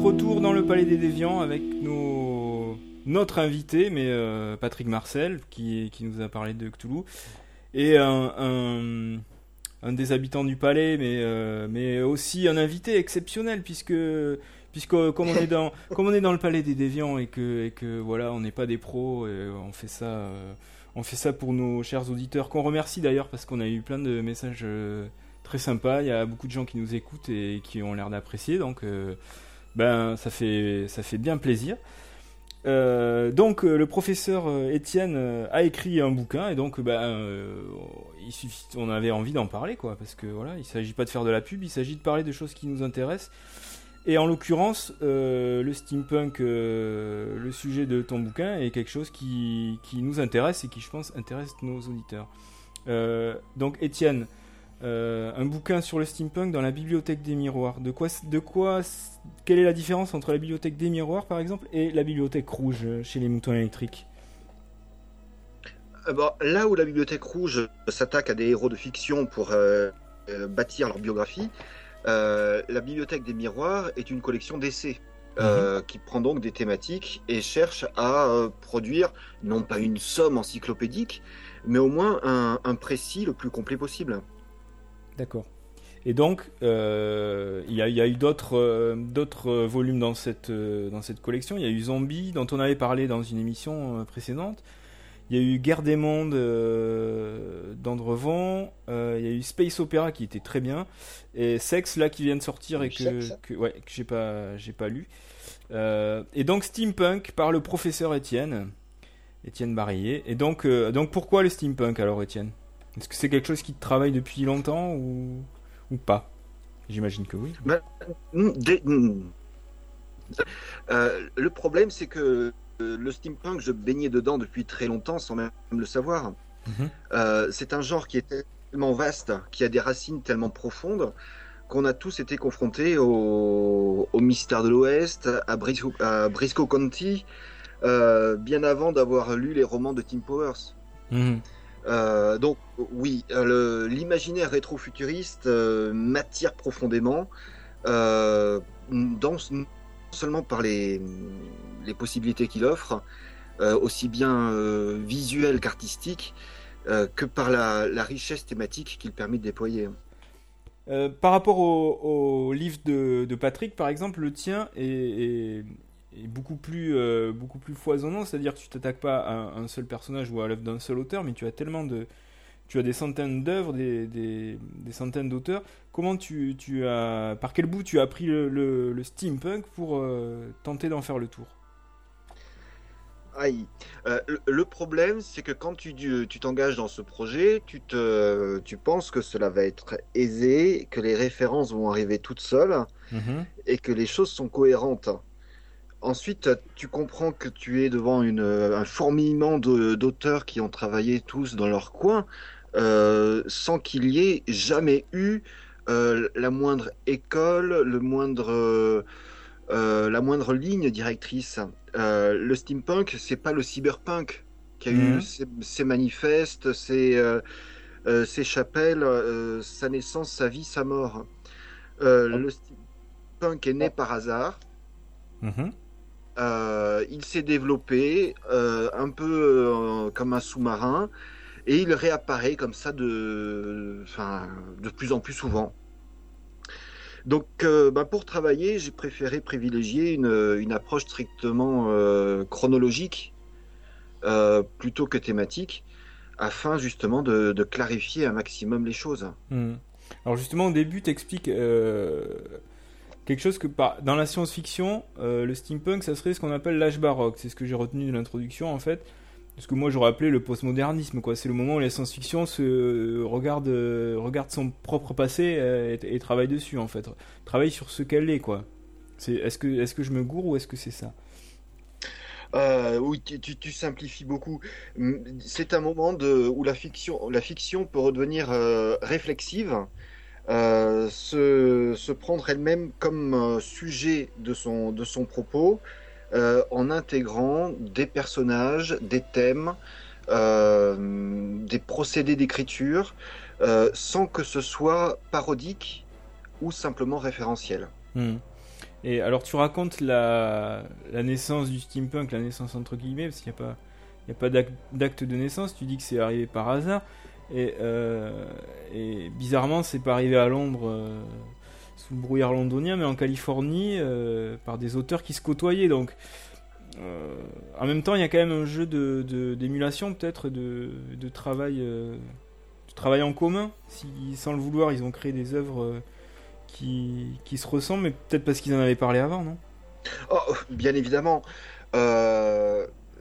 [SPEAKER 3] retour dans le Palais des Déviants avec nos... notre invité, mais euh, Patrick Marcel, qui, qui nous a parlé de Cthulhu, et un, un, un des habitants du palais, mais, euh, mais aussi un invité exceptionnel, puisque, puisque comme, on est dans, <laughs> comme on est dans le Palais des Déviants et que, et que voilà, on n'est pas des pros, et on fait ça. euh, on fait ça pour nos chers auditeurs, qu'on remercie d'ailleurs parce qu'on a eu plein de messages euh, très sympas. Il y a beaucoup de gens qui nous écoutent et qui ont l'air d'apprécier, donc euh, ben ça fait ça fait bien plaisir. Euh, donc euh, le professeur euh, Étienne a écrit un bouquin et donc ben on avait envie d'en parler quoi parce que voilà il s'agit pas de faire de la pub, il s'agit de parler de choses qui nous intéressent Et en l'occurrence, le steampunk, le sujet de ton bouquin, est quelque chose qui, qui nous intéresse et qui, je pense, intéresse nos auditeurs. Donc, Étienne, un bouquin sur le steampunk dans la bibliothèque des miroirs. De quoi, de quoi, quelle est la différence entre la bibliothèque des miroirs, par exemple, et la bibliothèque rouge euh, chez les moutons électriques?
[SPEAKER 5] Euh, bon, là où la Bibliothèque Rouge s'attaque à des héros de fiction pour euh, bâtir leur biographie, euh, la Bibliothèque des Miroirs est une collection d'essais. euh, qui prend donc des thématiques et cherche à produire non pas une somme encyclopédique, mais au moins un, un précis le plus complet possible.
[SPEAKER 3] D'accord. Et donc, euh, il y, a- il y a eu d'autres euh, volumes dans cette, euh, dans cette collection. Il y a eu Zombie, dont on avait parlé dans une émission précédente. Il y a eu Guerre des mondes d'Andrevon. Il y a eu Space Opera qui était très bien. Et Sex, là, qui vient de sortir et que, que, ouais, que j'ai pas, lu. Et donc, Steampunk par le professeur Étienne. Étienne Barillet. Et donc, donc pourquoi le steampunk alors, Étienne? Est-ce que c'est quelque chose qui te travaille depuis longtemps ou, ou pas J'imagine que oui.
[SPEAKER 5] Hmm, dès- hmm. Euh, le problème, c'est que euh, le steampunk, je baignais dedans depuis très longtemps sans même le savoir.
[SPEAKER 3] Mhm.
[SPEAKER 5] Euh, c'est un genre qui est tellement vaste, qui a des racines tellement profondes, qu'on a tous été confrontés au, au mystère de l'Ouest, à Briscoe, à Briscoe County, euh, bien avant d'avoir lu les romans de Tim Powers.
[SPEAKER 3] Mhm.
[SPEAKER 5] Euh, donc oui, euh, l'imaginaire rétro-futuriste euh, m'attire profondément, euh, non seulement par les, possibilités qu'il offre, aussi bien visuelles qu'artistiques, que par la, richesse thématique qu'il permet de déployer.
[SPEAKER 3] Par rapport au, livre de, Patrick, par exemple, le tien est- est beaucoup plus, euh, beaucoup plus foisonnant, c'est-à-dire que tu t'attaques pas à un, seul personnage ou à l'œuvre d'un seul auteur, mais tu as tellement de, tu as des centaines d'œuvres, des, des, des centaines d'auteurs. Comment tu, tu as, par quel bout tu as appris le, le- le steampunk pour euh, tenter d'en faire le tour?
[SPEAKER 5] Aïe. Euh, le, problème, c'est que quand tu tu t'engages dans ce projet, tu, te, tu penses que cela va être aisé, que les références vont arriver toutes seules. et que les choses sont cohérentes. Ensuite, tu comprends que tu es devant une, un fourmillement d'auteurs qui ont travaillé tous dans leur coin, euh, sans qu'il y ait jamais eu euh, la moindre école, le moindre, euh, euh, la moindre ligne directrice. Euh, le steampunk, c'est pas le cyberpunk qui a
[SPEAKER 3] Mhm.
[SPEAKER 5] eu ses, ses manifestes, ses, euh, euh, ses chapelles, euh, sa naissance, sa vie, sa mort. Euh, Le steampunk est né par hasard.
[SPEAKER 3] Mhm.
[SPEAKER 5] Euh, il s'est développé euh, un peu euh, comme un sous-marin et il réapparaît comme ça de, de plus en plus souvent. Donc, bah, pour travailler, j'ai préféré privilégier une, une approche strictement chronologique plutôt que thématique, afin justement de, clarifier un maximum les choses.
[SPEAKER 3] Mhm. Alors justement, au début, tu expliques quelque chose que dans la science-fiction, euh, le steampunk, ça serait ce qu'on appelle l'âge baroque. C'est ce que j'ai retenu de l'introduction, en fait. Ce que moi j'aurais appelé le postmodernisme, quoi. C'est le moment où la science-fiction se regarde, euh, regarde son propre passé euh, et, travaille dessus, en fait. Travaille sur ce qu'elle est, quoi. Est-ce que, est-ce que je me gourre ou est-ce que c'est ça?
[SPEAKER 5] Euh, oui, tu, simplifies beaucoup. C'est un moment de, où la fiction, la fiction peut redevenir euh, réflexive, euh, se, prendre elle-même comme euh, sujet de son, de son propos, euh, en intégrant des personnages, des thèmes, des procédés d'écriture, sans que ce soit parodique ou simplement référentiel.
[SPEAKER 3] Hmm. Et alors tu racontes la, la naissance du steampunk, la naissance entre guillemets, parce qu'il n'y a pas, a pas d'acte de naissance, tu dis que c'est arrivé par hasard, et, euh, et bizarrement c'est pas arrivé à Londres euh, sous le brouillard londonien, mais en Californie euh, par des auteurs qui se côtoyaient, donc euh, en même temps il y a quand même un jeu de- de- d'émulation peut-être, de, de travail, de travail en commun, si sans le vouloir ils ont créé des œuvres... qui, qui se ressemblent, mais peut-être parce qu'ils en avaient parlé avant, non?
[SPEAKER 5] Oh, bien évidemment.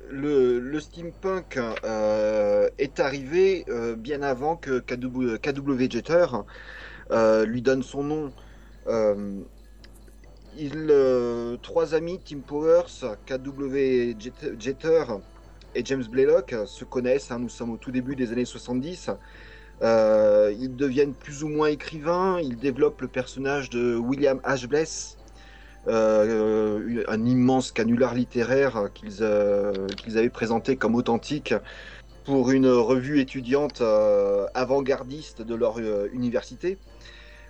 [SPEAKER 5] Le, steampunk euh, est arrivé euh, bien avant que KW, KW Jeter euh, lui donne son nom. Il, trois amis, Tim Powers, KW Jet- Jeter et James Blaylock, se connaissent. hein, nous sommes au tout début des années 70. Euh, ils deviennent plus ou moins écrivains. Ils développent le personnage de William H. Bless, euh, un immense canular littéraire qu'ils euh, qu'ils avaient présenté comme authentique pour une revue étudiante euh, avant-gardiste de leur euh, université.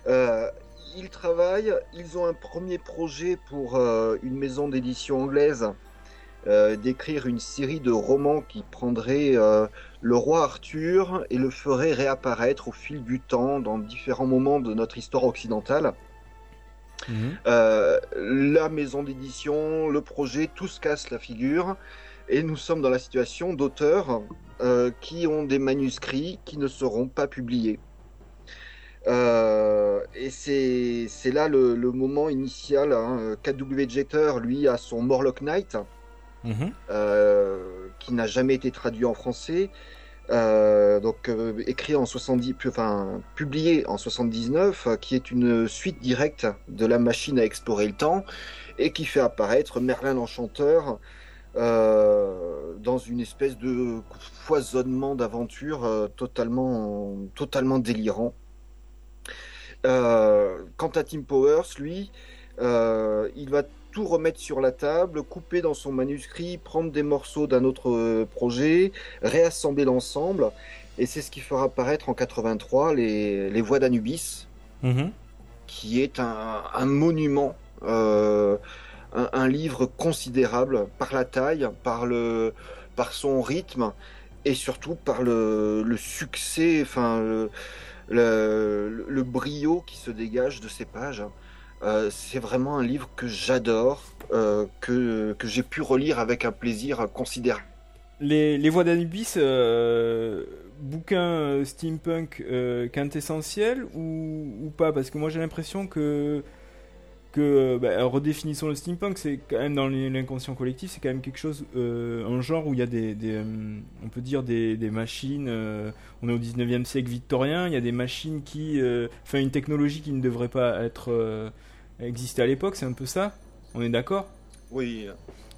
[SPEAKER 5] Euh, ils travaillent, ils ont un premier projet pour euh, une maison d'édition anglaise euh, d'écrire une série de romans qui prendrait euh, le roi Arthur et le ferait réapparaître au fil du temps dans différents moments de notre histoire occidentale. Euh, la maison d'édition, le projet, tout se casse la figure. Et nous sommes dans la situation d'auteurs euh, qui ont des manuscrits qui ne seront pas publiés. Euh, et c'est là le, le moment initial. Hein. KW Jeter, lui, a son Morlock Knight,
[SPEAKER 3] Mhm.
[SPEAKER 5] qui n'a jamais été traduit en français. Euh, donc euh, écrit en 70, pu- enfin publié en 79, euh, qui est une suite directe de la machine à explorer le temps et qui fait apparaître Merlin l'Enchanteur dans une espèce de foisonnement d'aventures totalement, totalement délirant. Quant à Tim Powers, lui, il va tout remettre sur la table, couper dans son manuscrit, prendre des morceaux d'un autre euh, projet, réassembler l'ensemble, et c'est ce qui fera apparaître en 83 les, les Voix d'Anubis,
[SPEAKER 3] Mhm.
[SPEAKER 5] qui est un, un monument, euh, un, un livre considérable par la taille, par le, par son rythme et surtout par le, le succès, enfin le, le, le brio qui se dégage de ces pages. Euh, c'est vraiment un livre que j'adore, euh, que, que j'ai pu relire avec un plaisir considérable.
[SPEAKER 3] Les, les voix d'Anubis, euh, bouquin steampunk euh, quintessentiel ou, ou pas? Parce que moi j'ai l'impression que, que bah, redéfinissons le steampunk, c'est quand même dans l'inconscient collectif, c'est quand même quelque chose, un genre où il y a des, des, on peut dire des, des machines, on est au 19e siècle victorien, il y a des machines qui, enfin une technologie qui ne devrait pas être exister à l'époque, c'est un peu ça On est d'accord
[SPEAKER 5] Oui,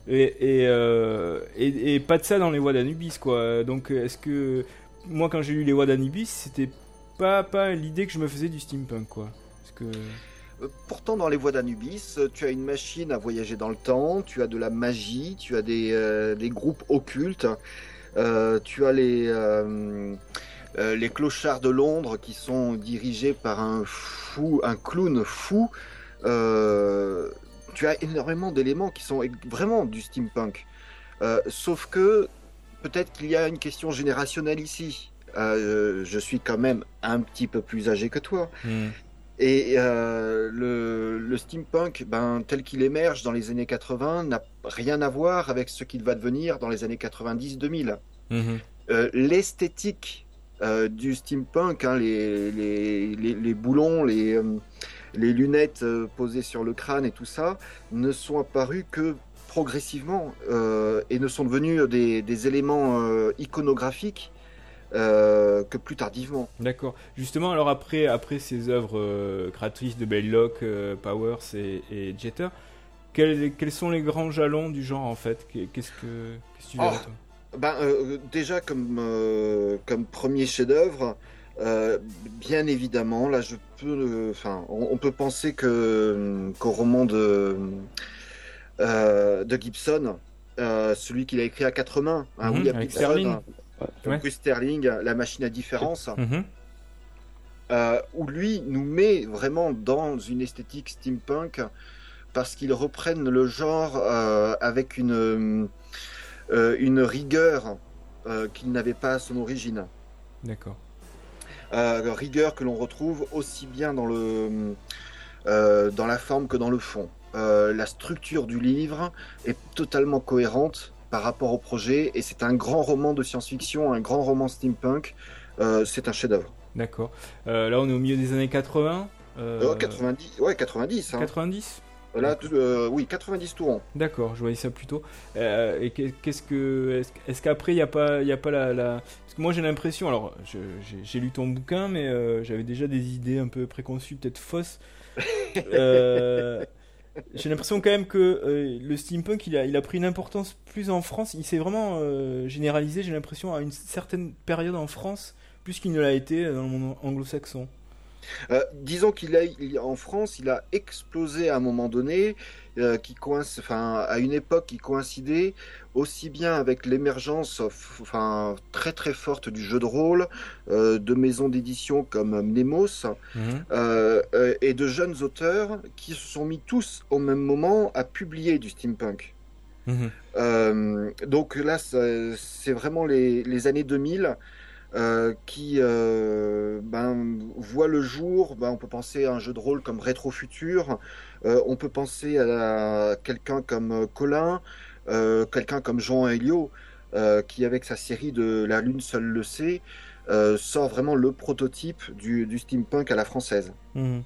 [SPEAKER 3] et, et, euh, et, et pas de ça dans les voix d'Anubis, quoi. Donc, est-ce que. Moi, quand j'ai lu les voix d'Anubis, c'était pas, pas l'idée que je me faisais du steampunk, quoi. Parce que.
[SPEAKER 5] Euh, Pourtant, dans les voies d'Anubis, tu as une machine à voyager dans le temps, tu as de la magie, tu as des, euh, des groupes occultes, euh, tu as les, euh, les clochards de Londres qui sont dirigés par un fou, un clown fou. Euh, tu as énormément d'éléments qui sont vraiment du steampunk. Euh, sauf que peut-être qu'il y a une question générationnelle ici. Euh, je suis quand même un petit peu plus âgé que toi.
[SPEAKER 3] Hmm.
[SPEAKER 5] Et euh, le, le steampunk, ben, tel qu'il émerge dans les années 80, n'a rien à voir avec ce qu'il va devenir dans les années 90-2000.
[SPEAKER 3] Mhm.
[SPEAKER 5] Euh, L'esthétique du steampunk, hein, les, les, les, les boulons, les, les lunettes euh, posées sur le crâne et tout ça, ne sont apparus que progressivement euh, et ne sont devenus des, des éléments euh, iconographiques euh, que plus tardivement.
[SPEAKER 3] D'accord. Justement, alors après, après ces œuvres créatrices de Belloc, Powers et, et Jeter, quels, quels sont les grands jalons du genre en fait? Qu'est-ce que, tu verrais,
[SPEAKER 5] Oh.
[SPEAKER 3] toi?
[SPEAKER 5] Ben, déjà comme, comme premier chef-d'œuvre, euh, bien évidemment, là je peux, euh, enfin, on, on peut penser que qu'au roman de euh, de Gibson, euh, celui qu'il a écrit à quatre mains, hein,
[SPEAKER 3] Mhm,
[SPEAKER 5] William Gibson,
[SPEAKER 3] Sterling.
[SPEAKER 5] euh,
[SPEAKER 3] Ouais.
[SPEAKER 5] Bruce Sterling, la machine à différence,
[SPEAKER 3] Mhm.
[SPEAKER 5] euh, où lui nous met vraiment dans une esthétique steampunk parce qu'ils reprennent le genre euh, avec une, euh, une rigueur euh, qu'il n'avait pas à son origine.
[SPEAKER 3] D'accord.
[SPEAKER 5] Euh, rigueur que l'on retrouve aussi bien dans, le, euh, dans la forme que dans le fond. Euh, la structure du livre est totalement cohérente par rapport au projet et c'est un grand roman de science-fiction, un grand roman steampunk. C'est un chef-d'œuvre.
[SPEAKER 3] D'accord. Là, on est au milieu des années 80. euh,
[SPEAKER 5] Euh, 90, ouais, 90. hein.
[SPEAKER 3] 90
[SPEAKER 5] Là, euh, oui, 90 tout rond.
[SPEAKER 3] D'accord, je voyais ça plutôt. Euh, et qu'est- qu'est-ce que est-ce, qu'après il n'y a pas il a pas la, la- parce que moi j'ai l'impression alors j'ai, lu ton bouquin mais euh, j'avais déjà des idées un peu préconçues peut-être fausses. <laughs> Euh, j'ai l'impression quand même que euh, le steampunk, il a, il a pris une importance plus en France. Il s'est vraiment euh, généralisé, j'ai l'impression, à une certaine période en France, plus qu'il ne l'a été dans le monde anglo-saxon.
[SPEAKER 5] Euh, disons qu'il a, il- en France, il a explosé à un moment donné, euh, qui enfin, à une époque qui coïncidait aussi bien avec l'émergence, enfin, très très forte du jeu de rôle, euh, de maisons d'édition comme Mnemos, euh, et de jeunes auteurs qui se sont mis tous au même moment à publier du steampunk.
[SPEAKER 3] Mhm.
[SPEAKER 5] Donc là, c'est vraiment les, les années 2000 euh, qui euh, ben, voient le jour. Ben, on peut penser à un jeu de rôle comme Rétro Futur. Euh, on peut penser à, quelqu'un comme Colin, quelqu'un comme Jean Helio, euh, qui avec sa série de La Lune seule le sait, sort vraiment le prototype du, du steampunk à la française.
[SPEAKER 3] Mhm.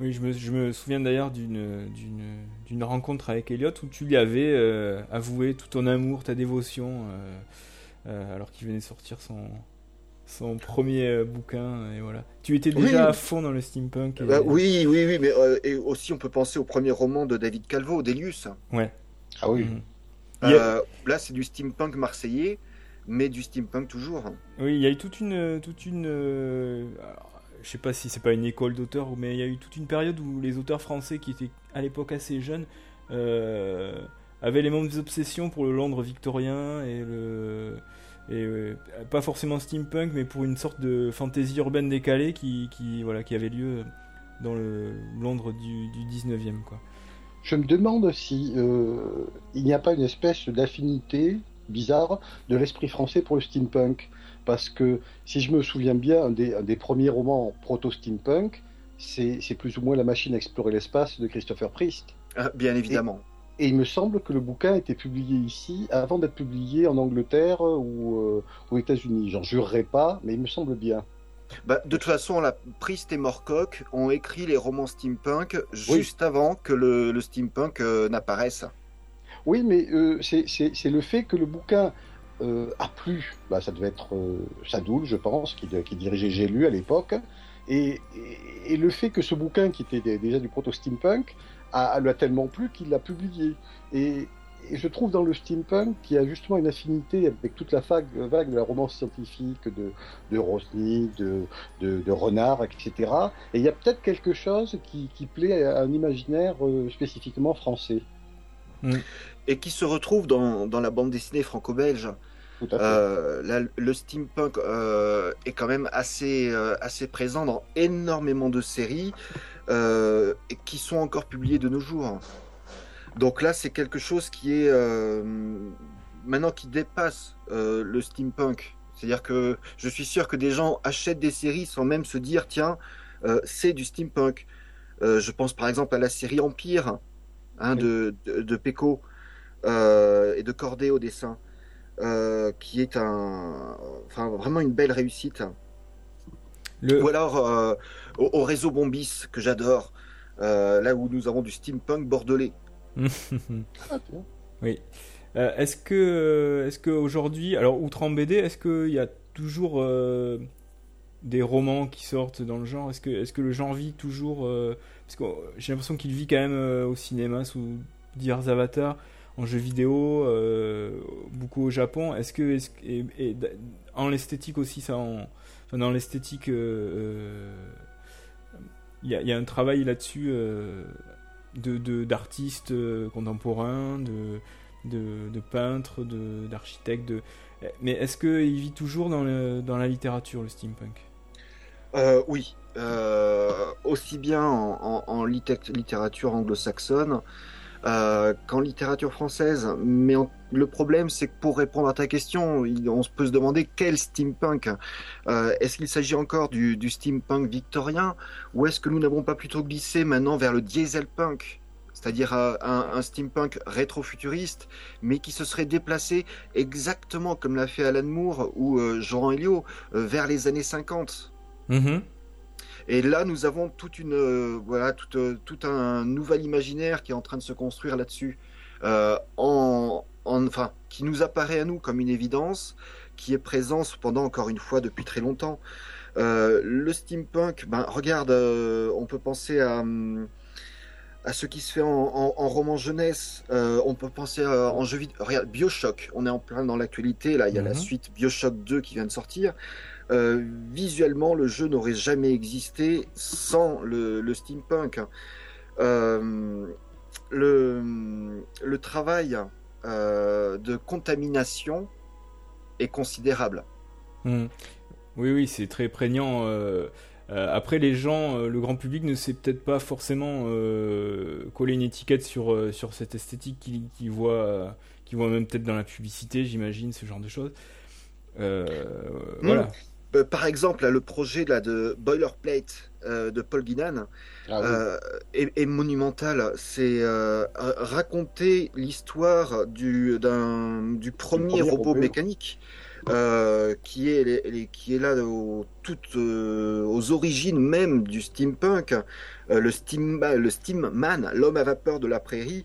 [SPEAKER 3] Oui, je me, je me souviens d'ailleurs d'une, rencontre avec Elliot où tu lui avais avoué tout ton amour, ta dévotion, alors qu'il venait de sortir son, son premier euh, bouquin. Et voilà. Tu étais déjà
[SPEAKER 5] Oui.
[SPEAKER 3] à fond dans le steampunk. et-
[SPEAKER 5] Euh, oui, oui, oui, mais euh, et aussi on peut penser au premier roman de David Calvo, Delius.
[SPEAKER 3] Ouais.
[SPEAKER 4] Ah oui.
[SPEAKER 3] Mhm. A-
[SPEAKER 5] Euh, là, c'est du steampunk marseillais, mais du steampunk toujours.
[SPEAKER 3] Oui, il y a eu toute une, toute une, euh, alors, je sais pas si c'est pas une école d'auteurs, mais il y a eu toute une période où les auteurs français qui étaient à l'époque assez jeunes euh, avaient les mêmes obsessions pour le Londres victorien et le, et euh, pas forcément steampunk, mais pour une sorte de fantaisie urbaine décalée qui, qui voilà, qui avait lieu dans le Londres du, du 19e quoi.
[SPEAKER 4] Je me demande si euh, il n'y a pas une espèce d'affinité bizarre de l'esprit français pour le steampunk. Parce que si je me souviens bien, un des, un des premiers romans proto-steampunk, c'est c'est plus ou moins La machine à explorer l'espace de Christopher Priest.
[SPEAKER 5] Ah, bien évidemment.
[SPEAKER 4] Et il me semble que le bouquin a été publié ici avant d'être publié en Angleterre ou euh, aux États-Unis. J'en jurerai pas, mais il me semble bien.
[SPEAKER 5] Bah, de toute façon, la Priest et Morcock ont écrit les romans steampunk juste avant que le, le steampunk euh, n'apparaisse.
[SPEAKER 4] Oui, mais euh, c'est le fait que le bouquin euh, a plu. Bah, ça devait être Sadoul, je pense, qui, qui dirigeait J'ai lu à l'époque. Et, et, et le fait que ce bouquin, qui était dé- déjà du proto-steampunk, a, lui a tellement plu qu'il l'a publié. Et, et je trouve dans le steampunk qu'il y a justement une affinité avec toute la vague, vague de la romance scientifique de, de Rosny, de, de, de Renard, etc. Et il y a peut-être quelque chose qui, qui plaît à un imaginaire euh, spécifiquement français.
[SPEAKER 5] Et qui se retrouve dans, dans la bande dessinée franco-belge.
[SPEAKER 4] Tout à fait.
[SPEAKER 5] Euh, là, le steampunk euh, est quand même assez, euh, assez présent dans énormément de séries euh, qui sont encore publiées de nos jours. Donc là, c'est quelque chose qui est euh, maintenant qui dépasse euh, le steampunk. C'est-à-dire que je suis sûr que des gens achètent des séries sans même se dire tiens, c'est du steampunk. Je pense par exemple à la série Empire hein, de, de, de Pecco et de Corday au dessin qui est un, enfin, vraiment une belle réussite.
[SPEAKER 3] Le,
[SPEAKER 5] Ou alors euh, au, au réseau Bombis que j'adore, euh, là où nous avons du steampunk bordelais. <laughs>
[SPEAKER 4] Ah.
[SPEAKER 3] Oui. Euh, est-ce que, est-ce que aujourd'hui, alors outre en BD, est-ce qu'il y a toujours euh, des romans qui sortent dans le genre? Est-ce que, est-ce que le genre vit toujours euh, Parce que j'ai l'impression qu'il vit quand même euh, au cinéma sous divers avatars, en jeux vidéo, euh, beaucoup au Japon. Est-ce que, et, en l'esthétique aussi, ça, en, enfin, dans l'esthétique, euh, euh, il y, a, il un travail là-dessus euh, de, d'artistes euh, contemporains, de de, de peintres, d'architectes. Mais est-ce qu'il vit toujours dans, dans la littérature, le steampunk?
[SPEAKER 5] Euh, oui, euh, aussi bien en, en- en litté- littérature anglo-saxonne euh, qu'en littérature française. Mais le problème, c'est que pour répondre à ta question, on peut se demander quel steampunk. Euh, est-ce qu'il s'agit encore du, steampunk victorien ou est-ce que nous n'avons pas plutôt glissé maintenant vers le dieselpunk? C'est-à-dire euh, un, un steampunk rétro-futuriste, mais qui se serait déplacé exactement comme l'a fait Alan Moore ou euh, Jean Elio vers les années 50. Et là, nous avons toute une, euh, voilà, tout, euh, tout un nouvel imaginaire qui est en train de se construire là-dessus, euh, en, en- enfin, qui nous apparaît à nous comme une évidence, qui est présent cependant encore une fois depuis très longtemps. Le steampunk, ben regarde, on peut penser à, à ce qui se fait en, en- en roman jeunesse. On peut penser à- en jeu vidéo. Regarde, Bioshock, on est en plein dans l'actualité. Là, il y a la
[SPEAKER 3] Mhm.
[SPEAKER 5] suite Bioshock 2 qui vient de sortir. Euh, visuellement, le jeu n'aurait jamais existé sans le, le steampunk. Euh, le, le travail euh, de contamination est considérable.
[SPEAKER 3] Hmm. Oui, oui, c'est très prégnant. après, les gens, le grand public ne sait peut-être pas forcément coller une étiquette sur, sur cette esthétique qu'il qu'il voit, euh, qu'il voit même peut-être dans la publicité, j'imagine, ce genre de choses. Euh,
[SPEAKER 5] Hmm.
[SPEAKER 3] Voilà.
[SPEAKER 5] Euh, par exemple, là, le projet là, de Boilerplate euh, de Paul Guinan,
[SPEAKER 4] Ah oui.
[SPEAKER 5] euh, est, est monumental. C'est euh, ra- raconter l'histoire du, premier, robot mécanique qui, est, les- les- qui est là au- toutes, aux origines même du steampunk, le, steam, le Steamman, l'homme à vapeur de la prairie.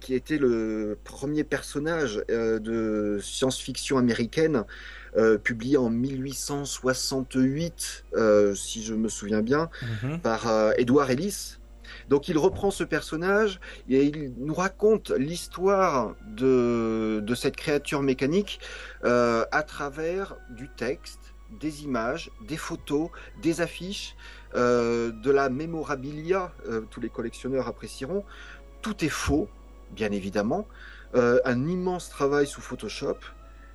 [SPEAKER 5] qui était le premier personnage de science-fiction américaine euh, publié en 1868, euh, si je me souviens bien,
[SPEAKER 3] Mhm.
[SPEAKER 5] par euh, Edward Ellis. Donc il reprend ce personnage et il nous raconte l'histoire de, de cette créature mécanique euh, à travers du texte, des images, des photos, des affiches, euh, de la mémorabilia, euh, tous les collectionneurs apprécieront. Tout est faux, bien évidemment. Euh, un immense travail sous Photoshop,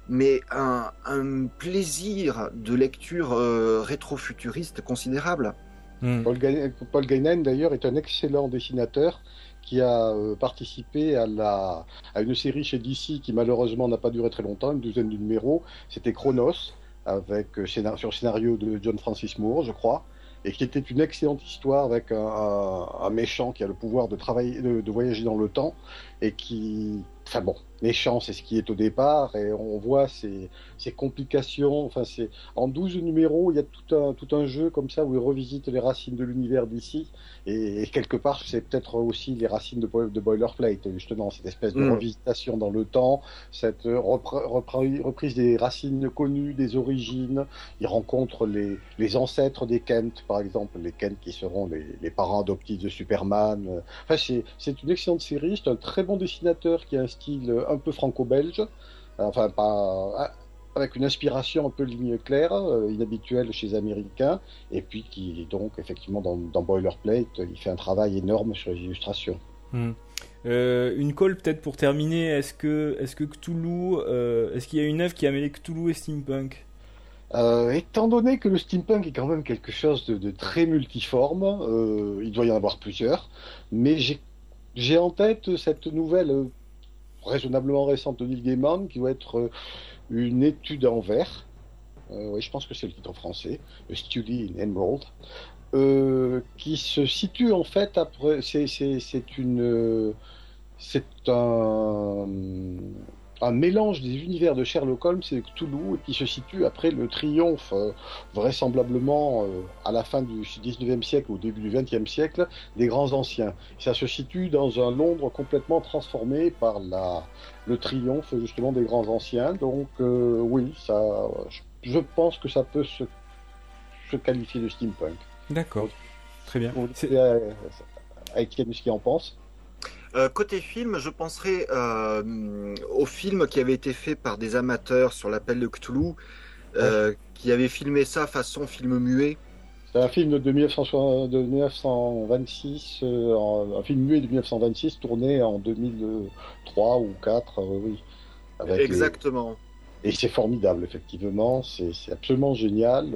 [SPEAKER 5] mais un, un plaisir de lecture euh, rétro-futuriste considérable.
[SPEAKER 3] Hmm.
[SPEAKER 4] Paul, Ga- Paul Gainan, d'ailleurs, est un excellent dessinateur qui a euh, participé à, la, à une série chez DC qui malheureusement n'a pas duré très longtemps, une douzaine de numéros. C'était Chronos, avec, euh, scénar- sur le scénario de John Francis Moore, je crois, et qui était une excellente histoire avec un, un- un méchant qui a le pouvoir de, travailler, de, de voyager dans le temps et qui. Enfin bon, méchant, c'est ce qui est au départ, et on voit ces, ces complications. Enfin, c'est en 12 numéros, il y a tout un, tout un jeu comme ça où il revisite les racines de l'univers d'ici. Et, et quelque part, c'est peut-être aussi les racines de, de Boilerplate, justement, cette espèce de
[SPEAKER 5] Mm.
[SPEAKER 4] revisitation dans le temps, cette euh, repre- repre- reprise des racines connues, des origines. Il rencontre les, les ancêtres des Kent, par exemple, les Kent qui seront les, les parents adoptifs de Superman. Enfin, c'est c'est une excellente série, c'est un très bon dessinateur qui a un style un peu franco-belge. Enfin, pas avec une inspiration un peu ligne claire, euh, inhabituelle chez les Américains, et puis qui donc effectivement dans, dans Boilerplate, il fait un travail énorme sur les illustrations.
[SPEAKER 3] Hmm. Euh, une colle peut-être pour terminer. Est-ce que, est-ce que Cthulhu, euh, est-ce qu'il y a une œuvre qui a mêlé Cthulhu et steampunk?
[SPEAKER 4] Euh, étant donné que le steampunk est quand même quelque chose de, de très multiforme, euh, il doit y en avoir plusieurs, mais j'ai en tête cette nouvelle euh, raisonnablement récente de Neil Gaiman qui doit être euh, une étude en vers. Euh, oui, je pense que c'est le titre en français, A Study in Emerald, euh, qui se situe en fait après. C'est une. C'est un un mélange des univers de Sherlock Holmes et de Cthulhu qui se situe après le triomphe euh, vraisemblablement euh, à la fin du 19e siècle ou au début du 20e siècle des grands anciens. Ça se situe dans un Londres complètement transformé par la, le triomphe justement des grands anciens. Donc euh, oui, ça, je, je pense que ça peut se, se qualifier de steampunk.
[SPEAKER 3] D'accord. Très bien.
[SPEAKER 4] Ce qu'il en pense.
[SPEAKER 5] Euh, côté film, je penserais euh, au film qui avait été fait par des amateurs sur l'appel de Cthulhu, euh, qui avait filmé ça façon film muet.
[SPEAKER 4] C'est un film de, 1960 de 1926, euh, en- un film muet de 1926 tourné en 2003 ou 2004, euh, oui. Avec les-
[SPEAKER 5] Exactement.
[SPEAKER 4] Et c'est formidable, effectivement, c'est absolument génial.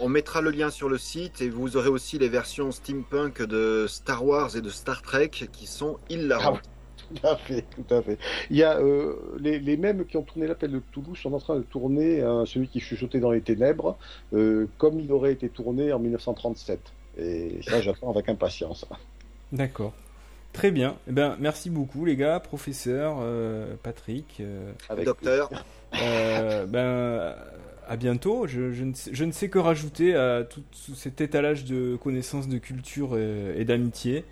[SPEAKER 5] On mettra le lien sur le site et vous aurez aussi les versions steampunk de Star Wars et de Star Trek qui sont hilarantes. <laughs>
[SPEAKER 4] Tout à fait, tout à fait. Il y a euh, les, les mêmes qui ont tourné l'appel de Cthulhu sont en train de tourner euh, celui qui chuchotait dans les ténèbres, euh, comme il aurait été tourné en 1937. Et ça, <laughs> j'attends avec impatience.
[SPEAKER 3] D'accord. Très bien. Eh ben, merci beaucoup les gars, professeur, euh, Patrick. euh,
[SPEAKER 4] Avec
[SPEAKER 5] Docteur,
[SPEAKER 3] euh, ben, à bientôt. Je, je ne sais, je ne sais que rajouter à tout, tout cet étalage de connaissances, de culture et, et d'amitié.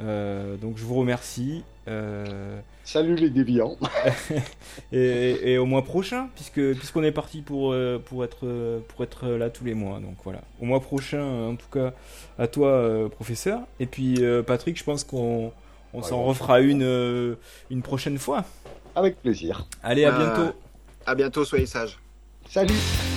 [SPEAKER 3] Euh, donc je vous remercie. Euh,
[SPEAKER 2] Salut les déviants. <laughs>
[SPEAKER 3] et, et au mois prochain, puisque puisqu'on est parti pour euh, pour être pour être là tous les mois. Donc voilà, au mois prochain, en tout cas, à toi, euh, professeur. Et puis Patrick, je pense qu'on on
[SPEAKER 2] Ouais,
[SPEAKER 3] s'en refera une une prochaine fois.
[SPEAKER 2] Avec plaisir.
[SPEAKER 3] Allez, à bientôt.
[SPEAKER 5] À bientôt, soyez sages.
[SPEAKER 2] Salut.